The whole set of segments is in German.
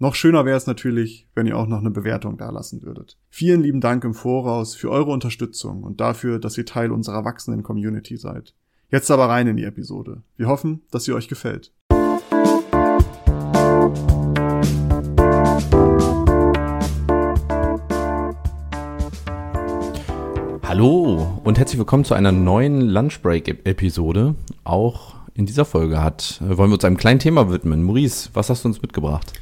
Noch schöner wäre es natürlich, wenn ihr auch noch eine Bewertung dalassen würdet. Vielen lieben Dank im Voraus für eure Unterstützung und dafür, dass ihr Teil unserer wachsenden Community seid. Jetzt aber rein in die Episode. Wir hoffen, dass sie euch gefällt. Hallo und herzlich willkommen zu einer neuen Lunchbreak-Episode. Auch in dieser Folge hat, wollen wir uns einem kleinen Thema widmen. Maurice, was hast du uns mitgebracht?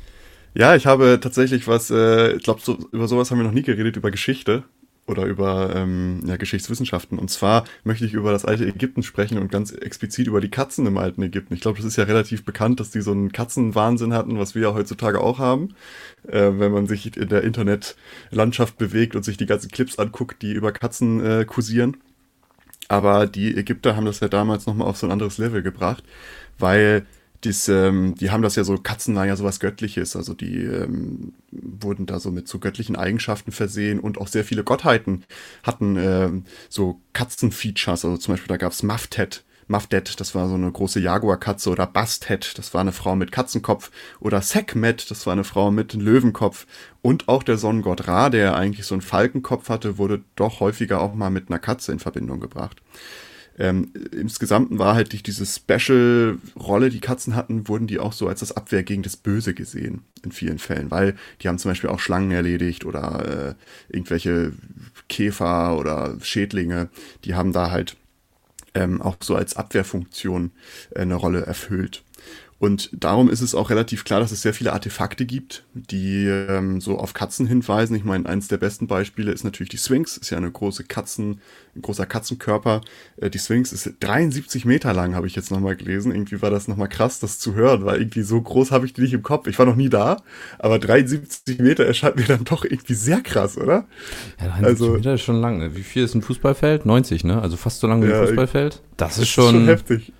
Ja, ich habe tatsächlich was, äh, ich glaube, so, über sowas haben wir noch nie geredet, über Geschichte oder über ähm, ja, Geschichtswissenschaften. Und zwar möchte ich über das alte Ägypten sprechen und ganz explizit über die Katzen im alten Ägypten. Ich glaube, das ist ja relativ bekannt, dass die so einen Katzenwahnsinn hatten, was wir ja heutzutage auch haben. Äh, wenn man sich in der Internetlandschaft bewegt und sich die ganzen Clips anguckt, die über Katzen äh, kursieren. Aber die Ägypter haben das ja damals nochmal auf so ein anderes Level gebracht, weil dies, ähm, die haben das ja so, Katzen waren ja sowas Göttliches, also die ähm, wurden da so mit so göttlichen Eigenschaften versehen und auch sehr viele Gottheiten hatten ähm, so Katzenfeatures, also zum Beispiel da gab's Maftet, Mafdet, das war so eine große Jaguarkatze oder Bastet, das war eine Frau mit Katzenkopf. Oder Sekhmet, das war eine Frau mit Löwenkopf. Und auch der Sonnengott Ra, der eigentlich so einen Falkenkopf hatte, wurde doch häufiger auch mal mit einer Katze in Verbindung gebracht. Ähm, insgesamt war halt durch diese Special-Rolle, die Katzen hatten, wurden die auch so als das Abwehr gegen das Böse gesehen, in vielen Fällen, weil die haben zum Beispiel auch Schlangen erledigt oder äh, irgendwelche Käfer oder Schädlinge, die haben da halt ähm, auch so als Abwehrfunktion äh, eine Rolle erfüllt. Und darum ist es auch relativ klar, dass es sehr viele Artefakte gibt, die ähm, so auf Katzen hinweisen. Ich meine, eines der besten Beispiele ist natürlich die Sphinx. Ist ja eine große Katzen, ein großer Katzenkörper. Äh, die Sphinx ist 73 Meter lang, habe ich jetzt nochmal gelesen. Irgendwie war das nochmal krass, das zu hören, weil irgendwie so groß habe ich die nicht im Kopf. Ich war noch nie da, aber 73 Meter erscheint mir dann doch irgendwie sehr krass, oder? Ja, 73 also, Meter ist schon lang. Ne? Wie viel ist ein Fußballfeld? 90, ne? Also fast so lang wie ein ja, Fußballfeld. Das ist schon, ist schon heftig.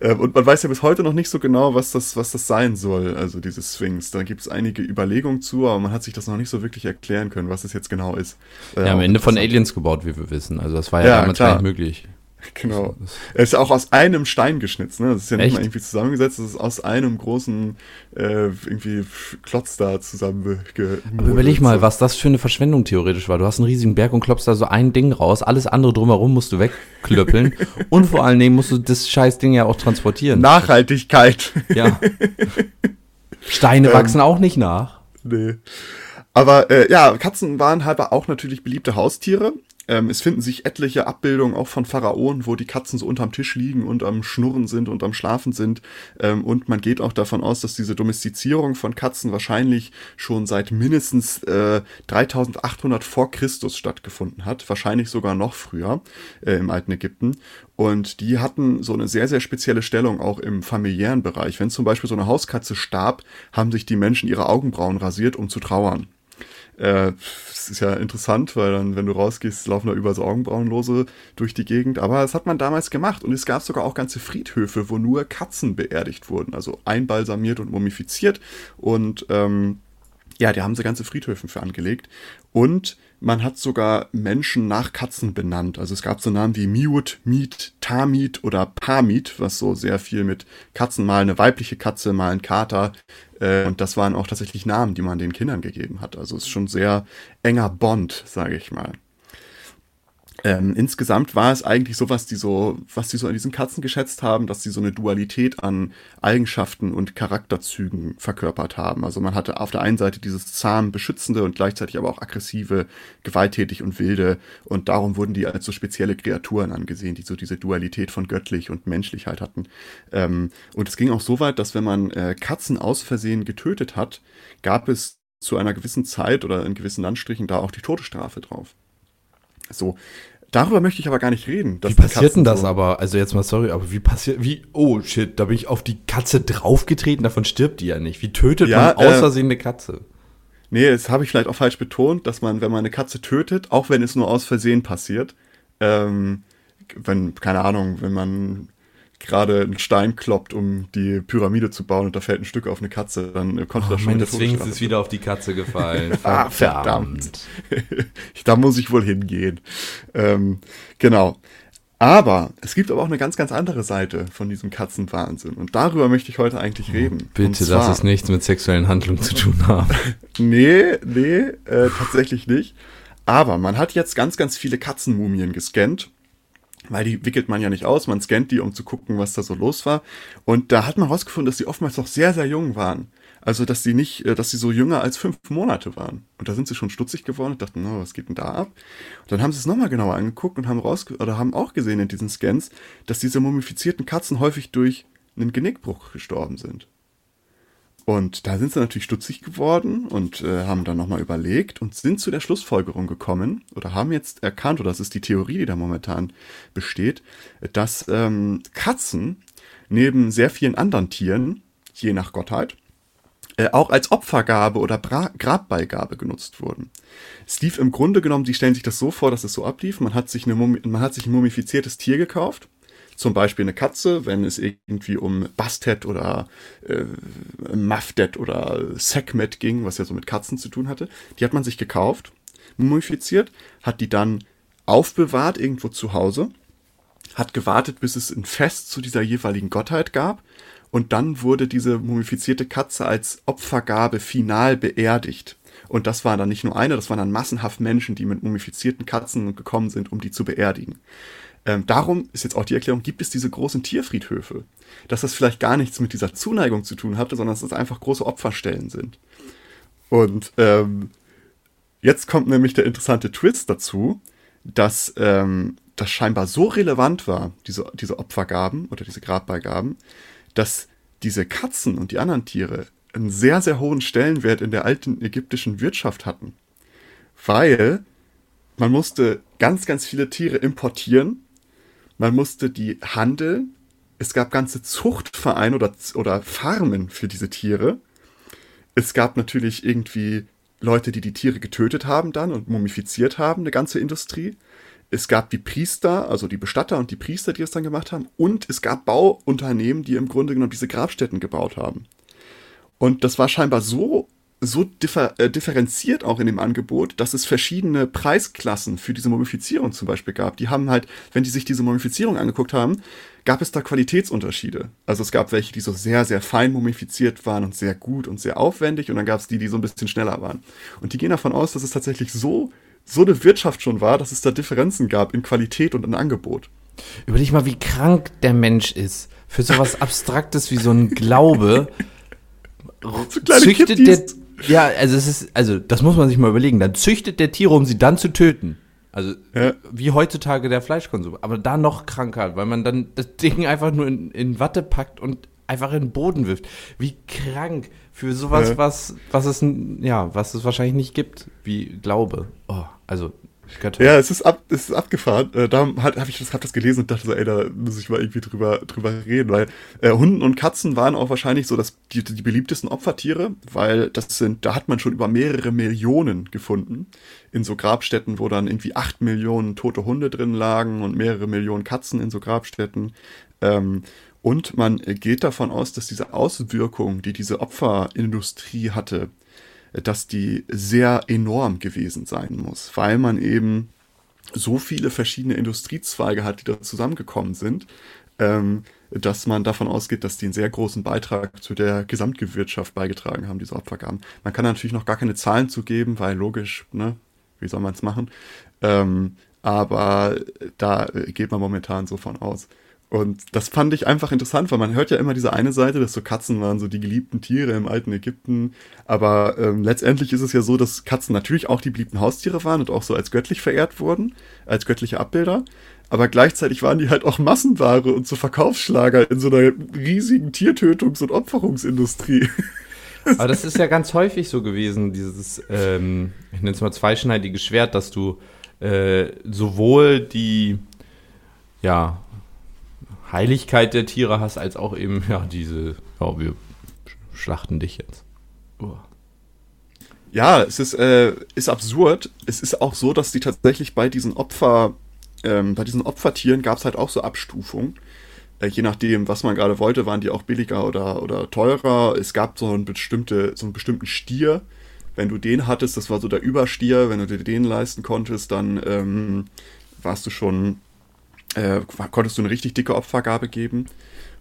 Ähm, und man weiß ja bis heute noch nicht so genau, was das, was das sein soll, also diese Sphinx. Da gibt es einige Überlegungen zu, aber man hat sich das noch nicht so wirklich erklären können, was es jetzt genau ist. Ja, am Ende von Aliens gebaut, wie wir wissen. Also das war ja, ja damals klar. gar nicht möglich. Genau. Er ist ja auch aus einem Stein geschnitzt, ne? Das ist ja nicht Echt? mal irgendwie zusammengesetzt, das ist aus einem großen äh, irgendwie Klotz da zusammen. Aber überleg mal, was das für eine Verschwendung theoretisch war. Du hast einen riesigen Berg und klopfst da so ein Ding raus, alles andere drumherum musst du wegklöppeln und vor allen Dingen musst du das scheiß Ding ja auch transportieren. Nachhaltigkeit. Ja. Steine ähm, wachsen auch nicht nach. Nee. Aber äh, ja, Katzen waren halber auch natürlich beliebte Haustiere. Ähm, es finden sich etliche Abbildungen auch von Pharaonen, wo die Katzen so unterm Tisch liegen und am Schnurren sind und am Schlafen sind. Ähm, und man geht auch davon aus, dass diese Domestizierung von Katzen wahrscheinlich schon seit mindestens äh, 3800 vor Christus stattgefunden hat. Wahrscheinlich sogar noch früher äh, im alten Ägypten. Und die hatten so eine sehr, sehr spezielle Stellung auch im familiären Bereich. Wenn zum Beispiel so eine Hauskatze starb, haben sich die Menschen ihre Augenbrauen rasiert, um zu trauern. Äh, das ist ja interessant, weil dann, wenn du rausgehst, laufen da überall so Augenbrauenlose durch die Gegend. Aber das hat man damals gemacht und es gab sogar auch ganze Friedhöfe, wo nur Katzen beerdigt wurden, also einbalsamiert und mumifiziert. Und ähm, ja, die haben sie ganze Friedhöfen für angelegt. Und man hat sogar Menschen nach Katzen benannt. Also es gab so Namen wie Miut, Miet, Tamit oder Pamit, was so sehr viel mit Katzen, mal eine weibliche Katze, mal ein Kater. Äh, und das waren auch tatsächlich Namen, die man den Kindern gegeben hat. Also es ist schon sehr enger Bond, sage ich mal. Ähm, insgesamt war es eigentlich so, was die so, was die so an diesen Katzen geschätzt haben, dass sie so eine Dualität an Eigenschaften und Charakterzügen verkörpert haben. Also man hatte auf der einen Seite dieses zahm beschützende und gleichzeitig aber auch aggressive, gewalttätig und wilde und darum wurden die als so spezielle Kreaturen angesehen, die so diese Dualität von göttlich und Menschlichkeit hatten. Ähm, und es ging auch so weit, dass wenn man äh, Katzen aus Versehen getötet hat, gab es zu einer gewissen Zeit oder in gewissen Landstrichen da auch die Todesstrafe drauf. So, Darüber möchte ich aber gar nicht reden. Wie passiert denn das so aber? Also jetzt mal sorry, aber wie passiert, wie, oh shit, da bin ich auf die Katze draufgetreten, davon stirbt die ja nicht. Wie tötet ja, man aus äh, Versehen eine Katze? Nee, das habe ich vielleicht auch falsch betont, dass man, wenn man eine Katze tötet, auch wenn es nur aus Versehen passiert, ähm, wenn, keine Ahnung, wenn man gerade einen Stein kloppt, um die Pyramide zu bauen und da fällt ein Stück auf eine Katze, dann konnte oh, das schon Meine Zwings ist wieder auf die Katze gefallen. ah, verdammt. da muss ich wohl hingehen. Ähm, genau. Aber es gibt aber auch eine ganz, ganz andere Seite von diesem Katzenwahnsinn. Und darüber möchte ich heute eigentlich oh, reden. Bitte, zwar, dass es nichts mit sexuellen Handlungen zu tun hat. nee, nee, äh, tatsächlich nicht. Aber man hat jetzt ganz, ganz viele Katzenmumien gescannt weil die wickelt man ja nicht aus, man scannt die, um zu gucken, was da so los war. Und da hat man herausgefunden, dass die oftmals noch sehr, sehr jung waren. Also, dass sie nicht, äh, dass sie so jünger als fünf Monate waren. Und da sind sie schon stutzig geworden und dachten, no, was geht denn da ab? Und dann haben sie es nochmal genauer angeguckt und haben raus, oder haben auch gesehen in diesen Scans, dass diese mumifizierten Katzen häufig durch einen Genickbruch gestorben sind. Und da sind sie natürlich stutzig geworden und äh, haben dann nochmal überlegt und sind zu der Schlussfolgerung gekommen oder haben jetzt erkannt, oder das ist die Theorie, die da momentan besteht, dass ähm, Katzen neben sehr vielen anderen Tieren, je nach Gottheit, äh, auch als Opfergabe oder Bra Grabbeigabe genutzt wurden. Es lief im Grunde genommen, die stellen sich das so vor, dass es so ablief, man hat sich, eine man hat sich ein mumifiziertes Tier gekauft, zum Beispiel eine Katze, wenn es irgendwie um Bastet oder äh, Mafdet oder Sekhmet ging, was ja so mit Katzen zu tun hatte. Die hat man sich gekauft, mumifiziert, hat die dann aufbewahrt irgendwo zu Hause, hat gewartet, bis es ein Fest zu dieser jeweiligen Gottheit gab und dann wurde diese mumifizierte Katze als Opfergabe final beerdigt. Und das war dann nicht nur eine, das waren dann massenhaft Menschen, die mit mumifizierten Katzen gekommen sind, um die zu beerdigen. Ähm, darum ist jetzt auch die Erklärung, gibt es diese großen Tierfriedhöfe. Dass das vielleicht gar nichts mit dieser Zuneigung zu tun hatte, sondern dass das einfach große Opferstellen sind. Und ähm, jetzt kommt nämlich der interessante Twist dazu, dass ähm, das scheinbar so relevant war, diese, diese Opfergaben oder diese Grabbeigaben, dass diese Katzen und die anderen Tiere einen sehr, sehr hohen Stellenwert in der alten ägyptischen Wirtschaft hatten. Weil man musste ganz, ganz viele Tiere importieren man musste die handeln. Es gab ganze Zuchtvereine oder, oder Farmen für diese Tiere. Es gab natürlich irgendwie Leute, die die Tiere getötet haben dann und mumifiziert haben, eine ganze Industrie. Es gab die Priester, also die Bestatter und die Priester, die es dann gemacht haben. Und es gab Bauunternehmen, die im Grunde genommen diese Grabstätten gebaut haben. Und das war scheinbar so so differ, äh, differenziert auch in dem Angebot, dass es verschiedene Preisklassen für diese Mumifizierung zum Beispiel gab. Die haben halt, wenn die sich diese Mumifizierung angeguckt haben, gab es da Qualitätsunterschiede. Also es gab welche, die so sehr, sehr fein mumifiziert waren und sehr gut und sehr aufwendig und dann gab es die, die so ein bisschen schneller waren. Und die gehen davon aus, dass es tatsächlich so, so eine Wirtschaft schon war, dass es da Differenzen gab in Qualität und in Angebot. Überleg mal, wie krank der Mensch ist. Für sowas Abstraktes wie so ein Glaube. so züchtet Kitties. der ja, also es ist, also das muss man sich mal überlegen. Dann züchtet der Tiere, um sie dann zu töten. Also ja. wie heutzutage der Fleischkonsum. Aber da noch kranker, weil man dann das Ding einfach nur in, in Watte packt und einfach in den Boden wirft. Wie krank für sowas, ja. was, was es, ja, was es wahrscheinlich nicht gibt, wie Glaube. Oh, also. Ja, es ist, ab, es ist abgefahren. Äh, da habe ich das, hab das gelesen und dachte so, ey, da muss ich mal irgendwie drüber, drüber reden, weil äh, Hunden und Katzen waren auch wahrscheinlich so dass die, die beliebtesten Opfertiere, weil das sind, da hat man schon über mehrere Millionen gefunden. In so Grabstätten, wo dann irgendwie acht Millionen tote Hunde drin lagen und mehrere Millionen Katzen in so Grabstätten. Ähm, und man geht davon aus, dass diese Auswirkung, die diese Opferindustrie hatte, dass die sehr enorm gewesen sein muss, weil man eben so viele verschiedene Industriezweige hat, die da zusammengekommen sind, ähm, dass man davon ausgeht, dass die einen sehr großen Beitrag zu der Gesamtgewirtschaft beigetragen haben, diese Opfergaben. Man kann natürlich noch gar keine Zahlen zugeben, weil logisch, ne, wie soll man es machen? Ähm, aber da geht man momentan so von aus. Und das fand ich einfach interessant, weil man hört ja immer diese eine Seite, dass so Katzen waren so die geliebten Tiere im alten Ägypten. Aber ähm, letztendlich ist es ja so, dass Katzen natürlich auch die beliebten Haustiere waren und auch so als göttlich verehrt wurden, als göttliche Abbilder. Aber gleichzeitig waren die halt auch Massenware und so Verkaufsschlager in so einer riesigen Tiertötungs- und Opferungsindustrie. Aber das ist ja ganz häufig so gewesen, dieses, ähm, ich nenne es mal zweischneidige Schwert, dass du äh, sowohl die, ja, Heiligkeit der Tiere hast, als auch eben, ja, diese, ja, wir schlachten dich jetzt. Oh. Ja, es ist, äh, ist absurd. Es ist auch so, dass die tatsächlich bei diesen Opfer, ähm, bei diesen Opfertieren gab es halt auch so Abstufungen. Äh, je nachdem, was man gerade wollte, waren die auch billiger oder, oder teurer. Es gab so, ein bestimmte, so einen bestimmten Stier. Wenn du den hattest, das war so der Überstier, wenn du dir den leisten konntest, dann ähm, warst du schon, äh, konntest du eine richtig dicke Opfergabe geben.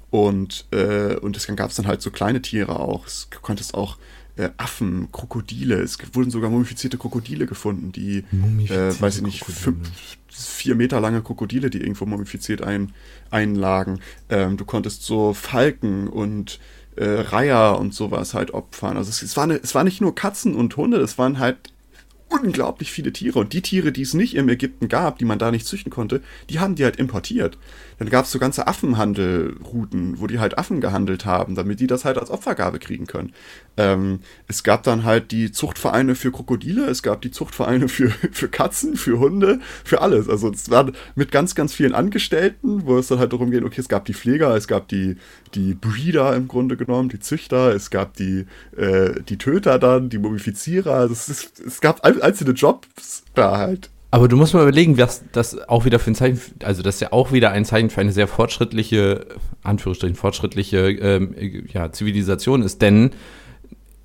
Und, äh, und deswegen gab es dann halt so kleine Tiere auch. Es konntest auch äh, Affen, Krokodile. Es wurden sogar mumifizierte Krokodile gefunden, die, äh, weiß ich nicht, fünf, vier Meter lange Krokodile, die irgendwo mumifiziert ein, einlagen. Ähm, du konntest so Falken und äh, Reiher und sowas halt opfern. Also es, es, war eine, es war nicht nur Katzen und Hunde, es waren halt unglaublich viele Tiere. Und die Tiere, die es nicht im Ägypten gab, die man da nicht züchten konnte, die haben die halt importiert. Dann gab es so ganze Affenhandelrouten, wo die halt Affen gehandelt haben, damit die das halt als Opfergabe kriegen können. Ähm, es gab dann halt die Zuchtvereine für Krokodile, es gab die Zuchtvereine für, für Katzen, für Hunde, für alles. Also es war mit ganz, ganz vielen Angestellten, wo es dann halt darum geht, okay, es gab die Pfleger, es gab die, die Breeder im Grunde genommen, die Züchter, es gab die, äh, die Töter dann, die Mumifizierer. Also es, ist, es gab einzelne Jobs da halt. Aber du musst mal überlegen, was das auch wieder für ein Zeichen, also das ist ja auch wieder ein Zeichen für eine sehr fortschrittliche, Anführungsstrichen, fortschrittliche ähm, ja, Zivilisation ist, denn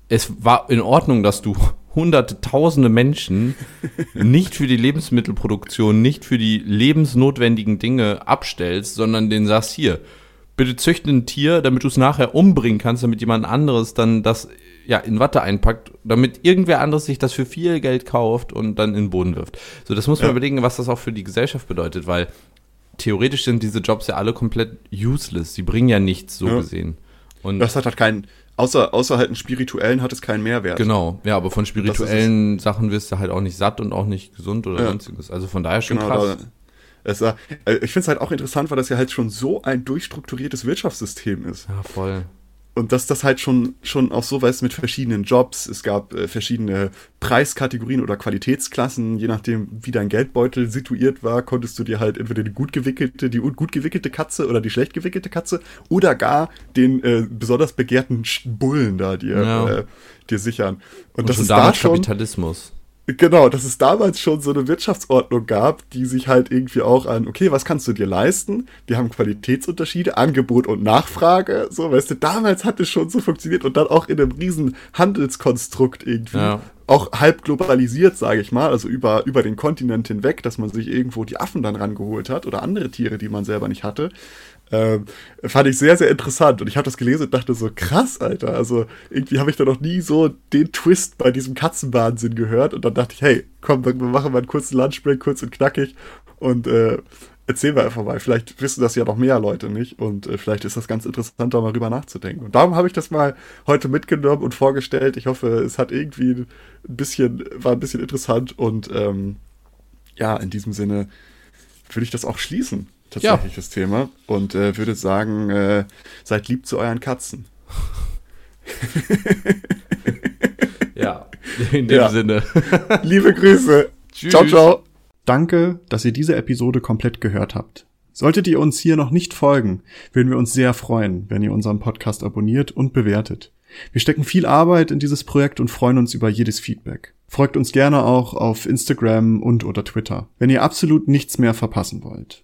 es war in Ordnung, dass du hunderte, tausende Menschen nicht für die Lebensmittelproduktion, nicht für die lebensnotwendigen Dinge abstellst, sondern den sagst, hier, bitte züchte ein Tier, damit du es nachher umbringen kannst, damit jemand anderes dann das ja, in Watte einpackt, damit irgendwer anderes sich das für viel Geld kauft und dann in den Boden wirft. So, das muss man ja. überlegen, was das auch für die Gesellschaft bedeutet, weil theoretisch sind diese Jobs ja alle komplett useless. Sie bringen ja nichts, so ja. gesehen. Und das hat halt keinen, außer, außer halt einen spirituellen hat es keinen Mehrwert. Genau, ja, aber von spirituellen Sachen wirst du halt auch nicht satt und auch nicht gesund oder ja. sonstiges. Also von daher schon genau, krass. Da, es äh, ich finde es halt auch interessant, weil das ja halt schon so ein durchstrukturiertes Wirtschaftssystem ist. Ja, voll. Und dass das halt schon, schon auch so weiß mit verschiedenen Jobs. Es gab äh, verschiedene Preiskategorien oder Qualitätsklassen. Je nachdem, wie dein Geldbeutel situiert war, konntest du dir halt entweder die gut gewickelte, die gut gewickelte Katze oder die schlecht gewickelte Katze oder gar den äh, besonders begehrten Bullen da dir, ja. äh, dir sichern. Und, Und das ist da schon Kapitalismus. Genau, dass es damals schon so eine Wirtschaftsordnung gab, die sich halt irgendwie auch an, okay, was kannst du dir leisten? Wir haben Qualitätsunterschiede, Angebot und Nachfrage, so, weißt du, damals hat es schon so funktioniert und dann auch in einem riesen Handelskonstrukt irgendwie. Ja. Auch halb globalisiert, sage ich mal, also über, über den Kontinent hinweg, dass man sich irgendwo die Affen dann rangeholt hat oder andere Tiere, die man selber nicht hatte. Ähm, fand ich sehr, sehr interessant. Und ich habe das gelesen und dachte so, krass, Alter. Also irgendwie habe ich da noch nie so den Twist bei diesem Katzenwahnsinn gehört. Und dann dachte ich, hey, komm, wir machen mal einen kurzen Lunchbreak, kurz und knackig. Und äh, erzählen wir einfach mal. Vielleicht wissen das ja noch mehr Leute nicht. Und äh, vielleicht ist das ganz interessant, da mal drüber nachzudenken. Und darum habe ich das mal heute mitgenommen und vorgestellt. Ich hoffe, es hat irgendwie ein bisschen, war ein bisschen interessant. Und ähm, ja, in diesem Sinne würde ich das auch schließen tatsächlich ja. das Thema. Und äh, würde sagen, äh, seid lieb zu euren Katzen. ja, in dem ja. Sinne. Liebe Grüße. Tschüss. Ciao, ciao. Danke, dass ihr diese Episode komplett gehört habt. Solltet ihr uns hier noch nicht folgen, würden wir uns sehr freuen, wenn ihr unseren Podcast abonniert und bewertet. Wir stecken viel Arbeit in dieses Projekt und freuen uns über jedes Feedback. Folgt uns gerne auch auf Instagram und oder Twitter, wenn ihr absolut nichts mehr verpassen wollt.